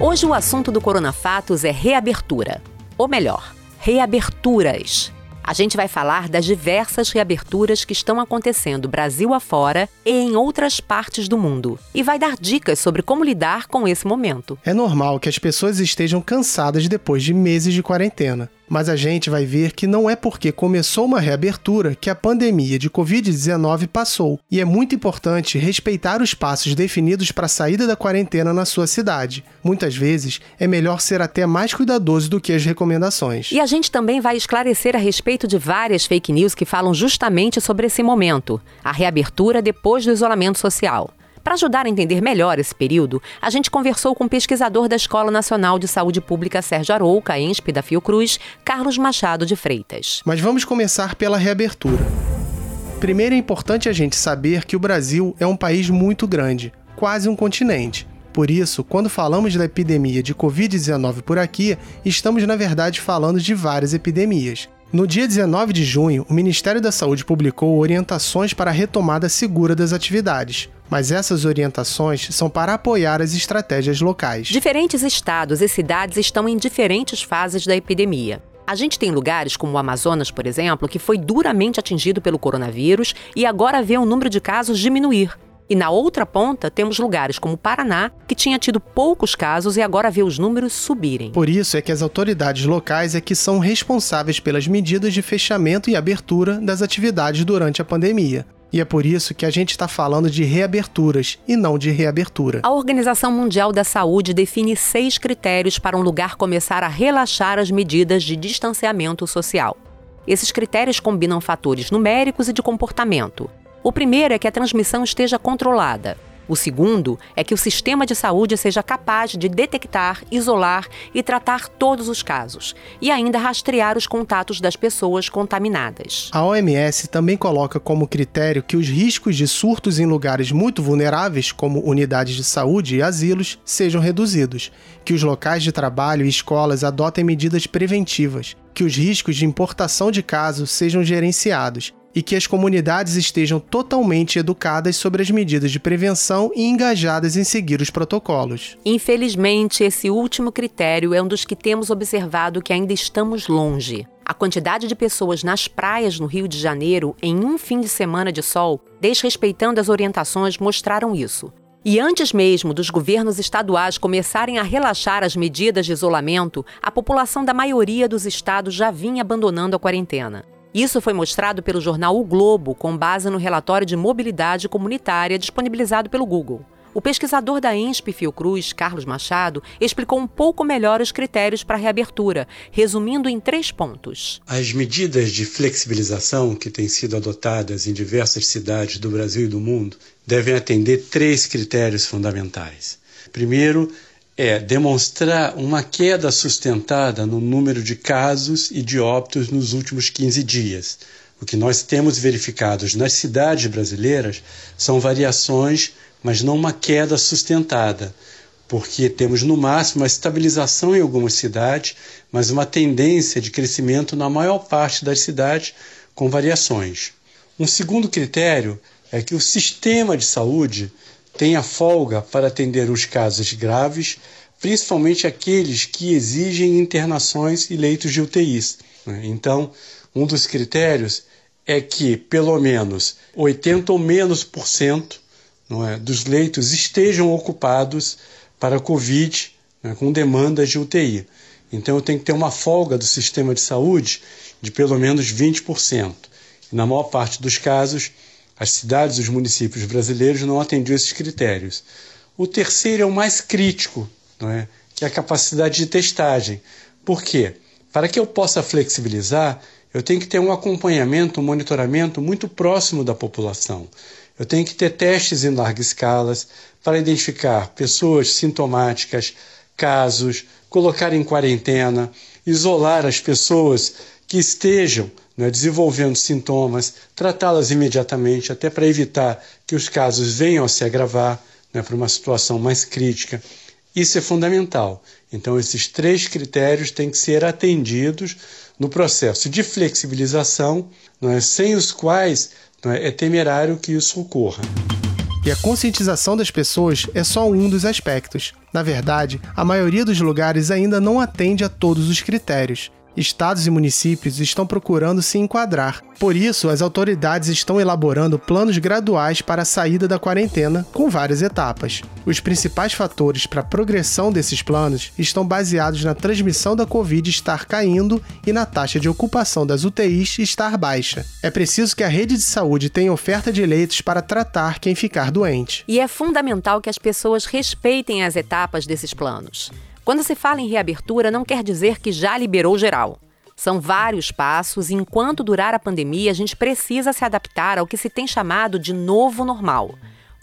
Hoje o assunto do Corona Fatos é reabertura. Ou melhor, reaberturas. A gente vai falar das diversas reaberturas que estão acontecendo Brasil afora e em outras partes do mundo. E vai dar dicas sobre como lidar com esse momento. É normal que as pessoas estejam cansadas depois de meses de quarentena. Mas a gente vai ver que não é porque começou uma reabertura que a pandemia de Covid-19 passou, e é muito importante respeitar os passos definidos para a saída da quarentena na sua cidade. Muitas vezes é melhor ser até mais cuidadoso do que as recomendações. E a gente também vai esclarecer a respeito de várias fake news que falam justamente sobre esse momento a reabertura depois do isolamento social. Para ajudar a entender melhor esse período, a gente conversou com o pesquisador da Escola Nacional de Saúde Pública Sérgio Arouca, ENSP da Fiocruz, Carlos Machado de Freitas. Mas vamos começar pela reabertura. Primeiro é importante a gente saber que o Brasil é um país muito grande, quase um continente. Por isso, quando falamos da epidemia de Covid-19 por aqui, estamos na verdade falando de várias epidemias. No dia 19 de junho, o Ministério da Saúde publicou orientações para a retomada segura das atividades mas essas orientações são para apoiar as estratégias locais. Diferentes estados e cidades estão em diferentes fases da epidemia. A gente tem lugares como o Amazonas, por exemplo, que foi duramente atingido pelo coronavírus e agora vê o número de casos diminuir. E na outra ponta, temos lugares como o Paraná, que tinha tido poucos casos e agora vê os números subirem. Por isso é que as autoridades locais é que são responsáveis pelas medidas de fechamento e abertura das atividades durante a pandemia. E é por isso que a gente está falando de reaberturas e não de reabertura. A Organização Mundial da Saúde define seis critérios para um lugar começar a relaxar as medidas de distanciamento social. Esses critérios combinam fatores numéricos e de comportamento. O primeiro é que a transmissão esteja controlada. O segundo é que o sistema de saúde seja capaz de detectar, isolar e tratar todos os casos, e ainda rastrear os contatos das pessoas contaminadas. A OMS também coloca como critério que os riscos de surtos em lugares muito vulneráveis, como unidades de saúde e asilos, sejam reduzidos, que os locais de trabalho e escolas adotem medidas preventivas, que os riscos de importação de casos sejam gerenciados e que as comunidades estejam totalmente educadas sobre as medidas de prevenção e engajadas em seguir os protocolos. Infelizmente, esse último critério é um dos que temos observado que ainda estamos longe. A quantidade de pessoas nas praias no Rio de Janeiro em um fim de semana de sol, desrespeitando as orientações, mostraram isso. E antes mesmo dos governos estaduais começarem a relaxar as medidas de isolamento, a população da maioria dos estados já vinha abandonando a quarentena. Isso foi mostrado pelo jornal O Globo, com base no relatório de mobilidade comunitária disponibilizado pelo Google. O pesquisador da ENSP Fiocruz, Carlos Machado, explicou um pouco melhor os critérios para a reabertura, resumindo em três pontos. As medidas de flexibilização que têm sido adotadas em diversas cidades do Brasil e do mundo devem atender três critérios fundamentais. Primeiro, é demonstrar uma queda sustentada no número de casos e de óbitos nos últimos 15 dias. O que nós temos verificado nas cidades brasileiras são variações, mas não uma queda sustentada, porque temos no máximo uma estabilização em algumas cidades, mas uma tendência de crescimento na maior parte das cidades, com variações. Um segundo critério é que o sistema de saúde tenha folga para atender os casos graves, principalmente aqueles que exigem internações e leitos de UTIs. Né? Então, um dos critérios é que pelo menos 80 ou menos por cento é, dos leitos estejam ocupados para Covid, né, com demandas de UTI. Então, eu tenho que ter uma folga do sistema de saúde de pelo menos 20%. E na maior parte dos casos, as cidades e os municípios brasileiros não atendiam esses critérios. O terceiro é o mais crítico, não é? que é a capacidade de testagem. Por quê? Para que eu possa flexibilizar, eu tenho que ter um acompanhamento, um monitoramento muito próximo da população. Eu tenho que ter testes em larga escala para identificar pessoas sintomáticas, casos, colocar em quarentena, isolar as pessoas que estejam né, desenvolvendo sintomas, tratá-las imediatamente, até para evitar que os casos venham a se agravar né, para uma situação mais crítica. Isso é fundamental. Então, esses três critérios têm que ser atendidos no processo de flexibilização, é, sem os quais é, é temerário que isso ocorra. E a conscientização das pessoas é só um dos aspectos. Na verdade, a maioria dos lugares ainda não atende a todos os critérios. Estados e municípios estão procurando se enquadrar. Por isso, as autoridades estão elaborando planos graduais para a saída da quarentena, com várias etapas. Os principais fatores para a progressão desses planos estão baseados na transmissão da Covid estar caindo e na taxa de ocupação das UTIs estar baixa. É preciso que a rede de saúde tenha oferta de leitos para tratar quem ficar doente. E é fundamental que as pessoas respeitem as etapas desses planos. Quando se fala em reabertura, não quer dizer que já liberou geral. São vários passos e enquanto durar a pandemia, a gente precisa se adaptar ao que se tem chamado de novo normal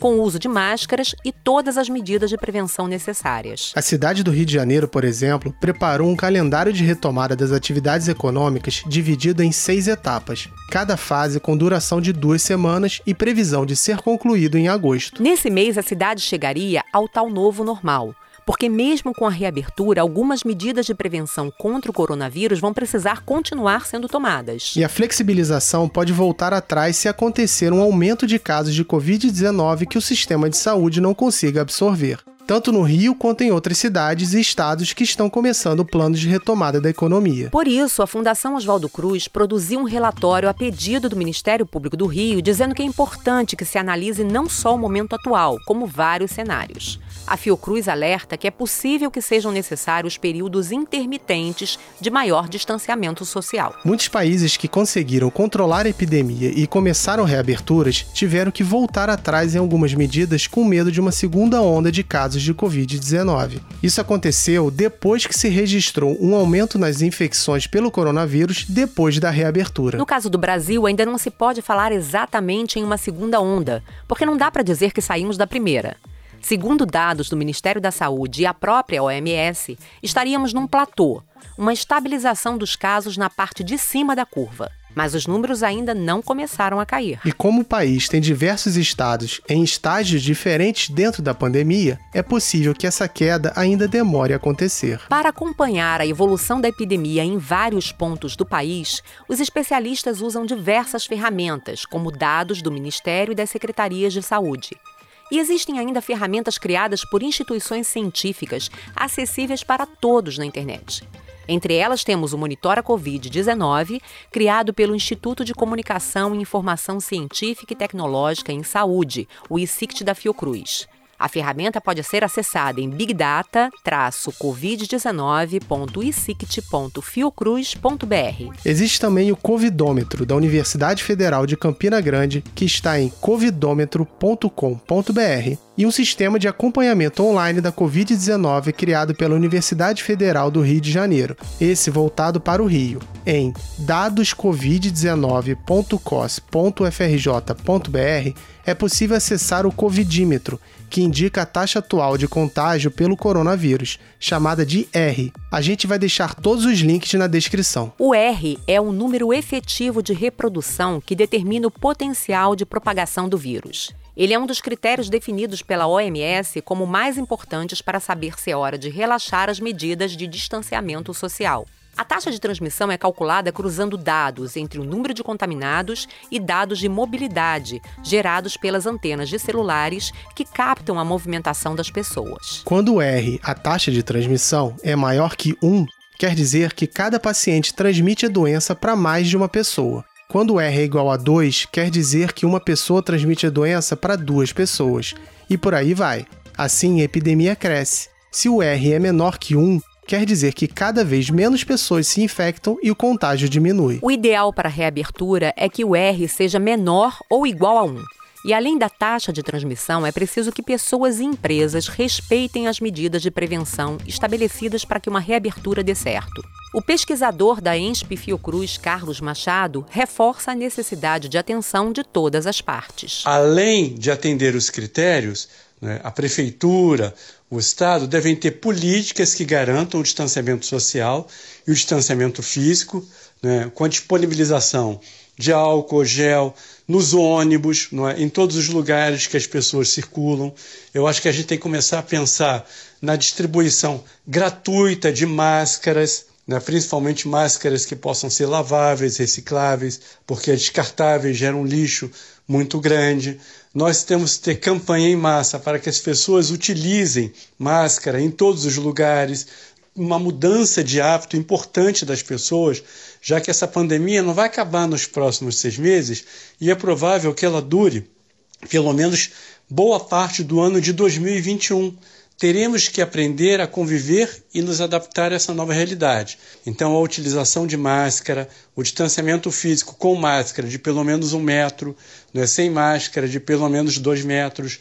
com o uso de máscaras e todas as medidas de prevenção necessárias. A cidade do Rio de Janeiro, por exemplo, preparou um calendário de retomada das atividades econômicas dividido em seis etapas, cada fase com duração de duas semanas e previsão de ser concluído em agosto. Nesse mês, a cidade chegaria ao tal novo normal porque, mesmo com a reabertura, algumas medidas de prevenção contra o coronavírus vão precisar continuar sendo tomadas. E a flexibilização pode voltar atrás se acontecer um aumento de casos de Covid-19 que o sistema de saúde não consiga absorver tanto no Rio quanto em outras cidades e estados que estão começando planos de retomada da economia. Por isso, a Fundação Oswaldo Cruz produziu um relatório a pedido do Ministério Público do Rio, dizendo que é importante que se analise não só o momento atual, como vários cenários. A Fiocruz alerta que é possível que sejam necessários períodos intermitentes de maior distanciamento social. Muitos países que conseguiram controlar a epidemia e começaram reaberturas tiveram que voltar atrás em algumas medidas com medo de uma segunda onda de casos de Covid-19. Isso aconteceu depois que se registrou um aumento nas infecções pelo coronavírus depois da reabertura. No caso do Brasil, ainda não se pode falar exatamente em uma segunda onda, porque não dá para dizer que saímos da primeira. Segundo dados do Ministério da Saúde e a própria OMS, estaríamos num platô, uma estabilização dos casos na parte de cima da curva. Mas os números ainda não começaram a cair. E como o país tem diversos estados em estágios diferentes dentro da pandemia, é possível que essa queda ainda demore a acontecer. Para acompanhar a evolução da epidemia em vários pontos do país, os especialistas usam diversas ferramentas, como dados do Ministério e das secretarias de saúde. E existem ainda ferramentas criadas por instituições científicas acessíveis para todos na internet. Entre elas temos o Monitora Covid-19, criado pelo Instituto de Comunicação e Informação Científica e Tecnológica em Saúde, o ICICT da Fiocruz. A ferramenta pode ser acessada em bigdata-covid19.isict.fiocruz.br. Existe também o Covidômetro da Universidade Federal de Campina Grande, que está em covidômetro.com.br, e um sistema de acompanhamento online da Covid-19 criado pela Universidade Federal do Rio de Janeiro, esse voltado para o Rio, em dadoscovid19.cos.frj.br é possível acessar o Covidímetro, que indica a taxa atual de contágio pelo coronavírus, chamada de R. A gente vai deixar todos os links na descrição. O R é o número efetivo de reprodução que determina o potencial de propagação do vírus. Ele é um dos critérios definidos pela OMS como mais importantes para saber se é hora de relaxar as medidas de distanciamento social. A taxa de transmissão é calculada cruzando dados entre o número de contaminados e dados de mobilidade gerados pelas antenas de celulares que captam a movimentação das pessoas. Quando R, a taxa de transmissão, é maior que 1, quer dizer que cada paciente transmite a doença para mais de uma pessoa. Quando R é igual a 2, quer dizer que uma pessoa transmite a doença para duas pessoas. E por aí vai. Assim, a epidemia cresce. Se o R é menor que 1, quer dizer que cada vez menos pessoas se infectam e o contágio diminui. O ideal para a reabertura é que o R seja menor ou igual a 1. E além da taxa de transmissão, é preciso que pessoas e empresas respeitem as medidas de prevenção estabelecidas para que uma reabertura dê certo. O pesquisador da ENSP Fiocruz, Carlos Machado, reforça a necessidade de atenção de todas as partes. Além de atender os critérios, né, a prefeitura, o Estado devem ter políticas que garantam o distanciamento social e o distanciamento físico, né, com a disponibilização de álcool, gel, nos ônibus, é? em todos os lugares que as pessoas circulam. Eu acho que a gente tem que começar a pensar na distribuição gratuita de máscaras, né? principalmente máscaras que possam ser laváveis, recicláveis, porque as descartáveis geram um lixo muito grande. Nós temos que ter campanha em massa para que as pessoas utilizem máscara em todos os lugares, uma mudança de hábito importante das pessoas, já que essa pandemia não vai acabar nos próximos seis meses e é provável que ela dure pelo menos boa parte do ano de 2021. Teremos que aprender a conviver e nos adaptar a essa nova realidade. Então, a utilização de máscara, o distanciamento físico com máscara de pelo menos um metro, né, sem máscara de pelo menos dois metros,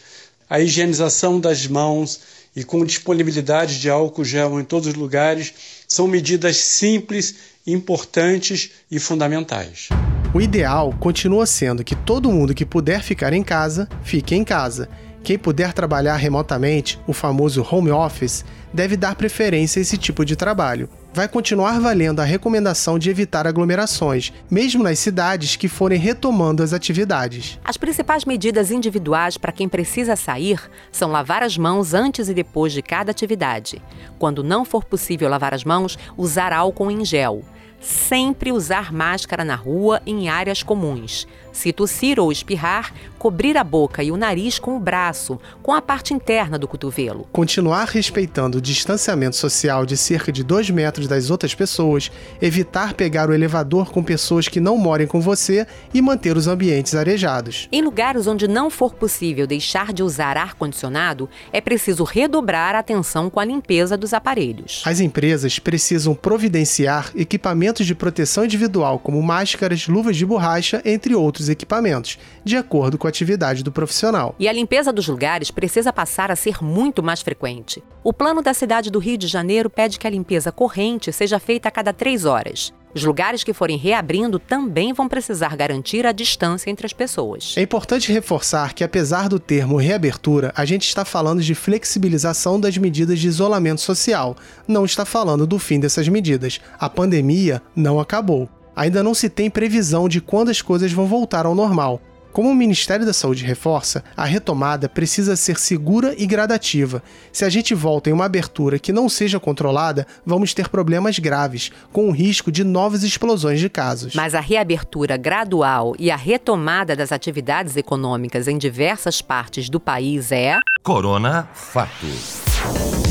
a higienização das mãos e com disponibilidade de álcool gel em todos os lugares são medidas simples, importantes e fundamentais. O ideal continua sendo que todo mundo que puder ficar em casa, fique em casa. Quem puder trabalhar remotamente, o famoso home office, deve dar preferência a esse tipo de trabalho vai continuar valendo a recomendação de evitar aglomerações, mesmo nas cidades que forem retomando as atividades. As principais medidas individuais para quem precisa sair são lavar as mãos antes e depois de cada atividade. Quando não for possível lavar as mãos, usar álcool em gel. Sempre usar máscara na rua em áreas comuns. Se tossir ou espirrar, cobrir a boca e o nariz com o braço, com a parte interna do cotovelo. Continuar respeitando o distanciamento social de cerca de 2 metros das outras pessoas, evitar pegar o elevador com pessoas que não morem com você e manter os ambientes arejados. Em lugares onde não for possível deixar de usar ar-condicionado, é preciso redobrar a atenção com a limpeza dos aparelhos. As empresas precisam providenciar equipamentos de proteção individual, como máscaras, luvas de borracha, entre outros equipamentos, de acordo com a atividade do profissional. E a limpeza dos lugares precisa passar a ser muito mais frequente. O plano da cidade do Rio de Janeiro pede que a limpeza corrente seja feita a cada três horas. Os lugares que forem reabrindo também vão precisar garantir a distância entre as pessoas. É importante reforçar que, apesar do termo reabertura, a gente está falando de flexibilização das medidas de isolamento social, não está falando do fim dessas medidas. A pandemia não acabou ainda não se tem previsão de quando as coisas vão voltar ao normal. Como o Ministério da Saúde reforça, a retomada precisa ser segura e gradativa. Se a gente volta em uma abertura que não seja controlada, vamos ter problemas graves, com o risco de novas explosões de casos. Mas a reabertura gradual e a retomada das atividades econômicas em diversas partes do país é. Corona Fato.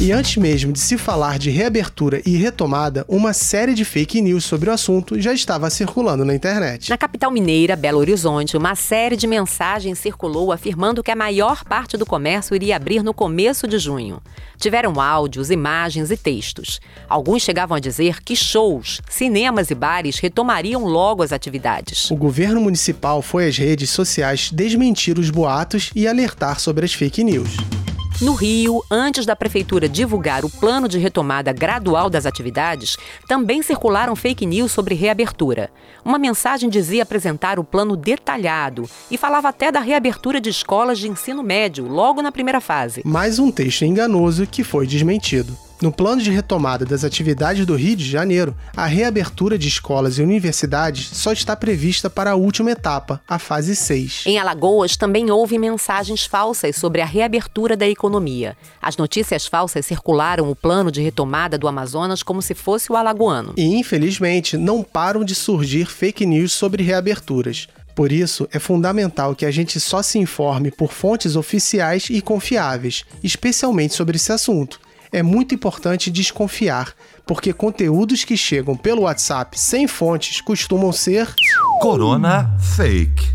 E antes mesmo de se falar de reabertura e retomada, uma série de fake news sobre o assunto já estava circulando na internet. Na capital mineira, Belo Horizonte, uma série de mensagens circulou afirmando que a maior parte do comércio iria abrir no começo de junho. Tiveram áudios, imagens e textos. Alguns chegavam a dizer que shows, cinemas e bares retomariam logo as atividades. O governo municipal foi às redes sociais desmentir os boatos e alertar sobre as fake news. No Rio, antes da prefeitura divulgar o plano de retomada gradual das atividades, também circularam fake news sobre reabertura. Uma mensagem dizia apresentar o plano detalhado e falava até da reabertura de escolas de ensino médio logo na primeira fase. Mais um texto enganoso que foi desmentido. No plano de retomada das atividades do Rio de Janeiro, a reabertura de escolas e universidades só está prevista para a última etapa, a fase 6. Em Alagoas também houve mensagens falsas sobre a reabertura da economia. As notícias falsas circularam o plano de retomada do Amazonas como se fosse o alagoano. E infelizmente não param de surgir fake news sobre reaberturas. Por isso, é fundamental que a gente só se informe por fontes oficiais e confiáveis, especialmente sobre esse assunto é muito importante desconfiar, porque conteúdos que chegam pelo WhatsApp sem fontes costumam ser. Corona Fake.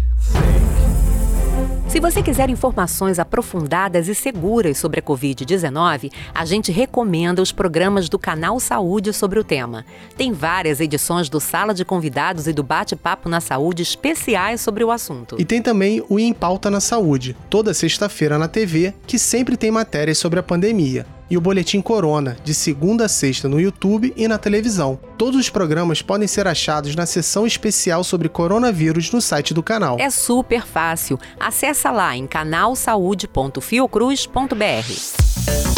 Se você quiser informações aprofundadas e seguras sobre a Covid-19, a gente recomenda os programas do Canal Saúde sobre o tema. Tem várias edições do Sala de Convidados e do Bate-Papo na Saúde especiais sobre o assunto. E tem também o Em Pauta na Saúde, toda sexta-feira na TV, que sempre tem matérias sobre a pandemia. E o Boletim Corona, de segunda a sexta no YouTube e na televisão. Todos os programas podem ser achados na seção especial sobre coronavírus no site do canal. É super fácil. Acesse lá em canalsaude.fiocruz.br.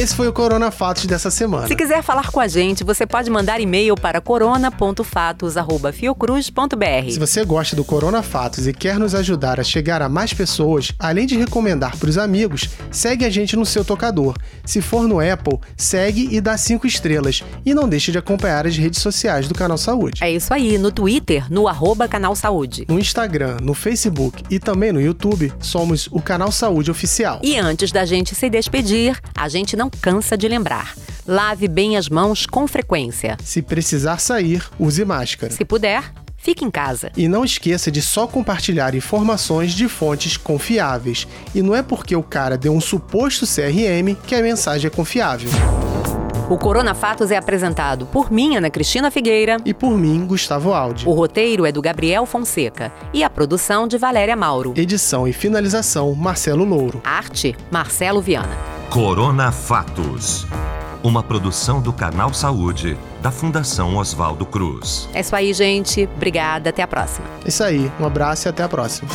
Esse foi o Corona Fatos dessa semana. Se quiser falar com a gente, você pode mandar e-mail para corona.fatos@fiocruz.br. Se você gosta do Corona Fatos e quer nos ajudar a chegar a mais pessoas, além de recomendar para os amigos, segue a gente no seu tocador. Se for no Apple, segue e dá cinco estrelas. E não deixe de acompanhar as redes sociais do Canal Saúde. É isso aí, no Twitter, no arroba Canal Saúde. No Instagram, no Facebook e também no YouTube, somos o Canal Saúde Oficial. E antes da gente se despedir, a gente não cansa de lembrar. Lave bem as mãos com frequência. Se precisar sair, use máscara. Se puder, fique em casa. E não esqueça de só compartilhar informações de fontes confiáveis. E não é porque o cara deu um suposto CRM que a mensagem é confiável. O Corona Fatos é apresentado por mim, Ana Cristina Figueira. E por mim, Gustavo Aldi. O roteiro é do Gabriel Fonseca. E a produção de Valéria Mauro. Edição e finalização, Marcelo Louro. Arte, Marcelo Viana. Corona Fatos. Uma produção do Canal Saúde, da Fundação Oswaldo Cruz. É isso aí, gente. Obrigada. Até a próxima. É isso aí. Um abraço e até a próxima.